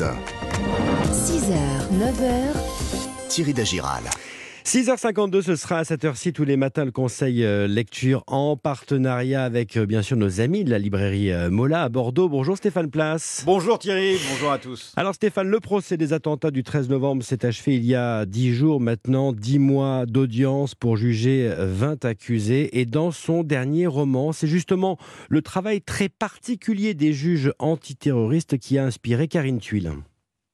matin. 6h, 9h, Thierry Dagiral. 6h52, ce sera à cette heure-ci tous les matins le conseil euh, lecture en partenariat avec euh, bien sûr nos amis de la librairie euh, Mola à Bordeaux. Bonjour Stéphane Place. Bonjour Thierry, bonjour à tous. Alors Stéphane, le procès des attentats du 13 novembre s'est achevé il y a 10 jours maintenant, 10 mois d'audience pour juger 20 accusés. Et dans son dernier roman, c'est justement le travail très particulier des juges antiterroristes qui a inspiré Karine Tuile.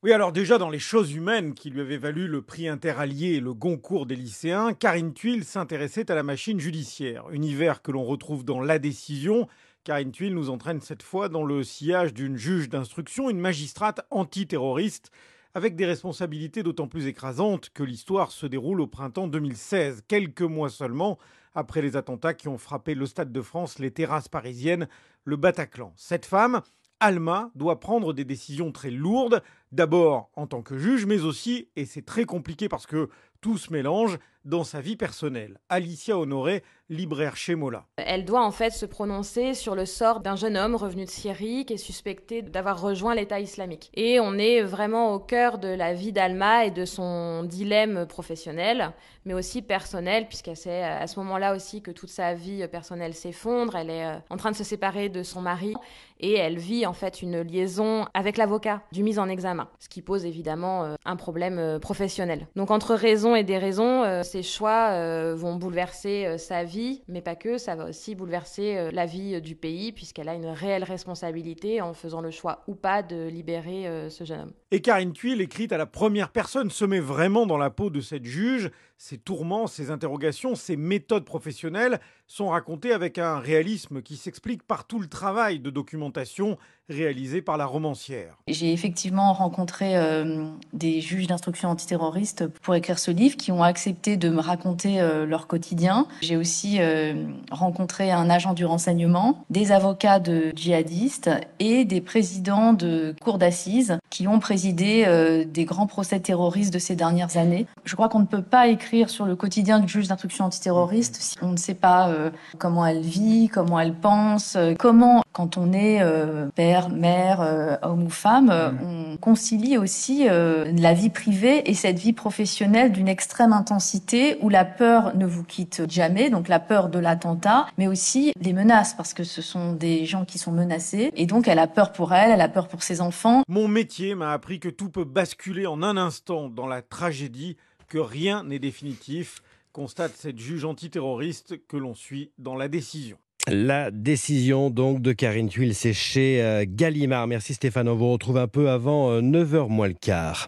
Oui, alors déjà dans les choses humaines qui lui avaient valu le prix interallié et le Goncourt des lycéens, Karine Tuile s'intéressait à la machine judiciaire, univers que l'on retrouve dans La Décision. Karine Tuile nous entraîne cette fois dans le sillage d'une juge d'instruction, une magistrate antiterroriste, avec des responsabilités d'autant plus écrasantes que l'histoire se déroule au printemps 2016, quelques mois seulement après les attentats qui ont frappé le Stade de France, les terrasses parisiennes, le Bataclan. Cette femme, Alma doit prendre des décisions très lourdes, d'abord en tant que juge, mais aussi, et c'est très compliqué parce que tout se mélange, dans sa vie personnelle. Alicia Honoré, libraire chez Mola. Elle doit en fait se prononcer sur le sort d'un jeune homme revenu de Syrie qui est suspecté d'avoir rejoint l'État islamique. Et on est vraiment au cœur de la vie d'Alma et de son dilemme professionnel, mais aussi personnel, puisqu'à à ce moment-là aussi que toute sa vie personnelle s'effondre. Elle est euh, en train de se séparer de son mari et elle vit en fait une liaison avec l'avocat du mise en examen, ce qui pose évidemment euh, un problème euh, professionnel. Donc entre raison et déraison, ses choix vont bouleverser sa vie mais pas que, ça va aussi bouleverser euh, la vie euh, du pays, puisqu'elle a une réelle responsabilité en faisant le choix ou pas de libérer euh, ce jeune homme. Et Karine Tuile, écrite à la première personne, se met vraiment dans la peau de cette juge. Ses tourments, ses interrogations, ses méthodes professionnelles sont racontés avec un réalisme qui s'explique par tout le travail de documentation réalisé par la romancière. J'ai effectivement rencontré euh, des juges d'instruction antiterroriste pour écrire ce livre qui ont accepté de me raconter euh, leur quotidien. J'ai aussi euh, rencontré un agent du renseignement, des avocats de djihadistes et des présidents de cours d'assises qui ont présidé des grands procès terroristes de ces dernières années. Je crois qu'on ne peut pas écrire sur le quotidien du juge d'instruction antiterroriste si on ne sait pas comment elle vit, comment elle pense, comment quand on est père mère, euh, homme ou femme, euh, mm. On concilie aussi euh, la vie privée et cette vie professionnelle d'une extrême intensité où la peur ne vous quitte jamais, donc la peur de l'attentat, mais aussi les menaces parce que ce sont des gens qui sont menacés et donc elle a peur pour elle, elle a peur pour ses enfants. Mon métier m'a appris que tout peut basculer en un instant dans la tragédie, que rien n'est définitif, constate cette juge antiterroriste que l'on suit dans la décision. La décision donc de Karine Tuile, c'est chez euh, Gallimard. Merci Stéphane, on vous retrouve un peu avant 9h euh, moins le quart.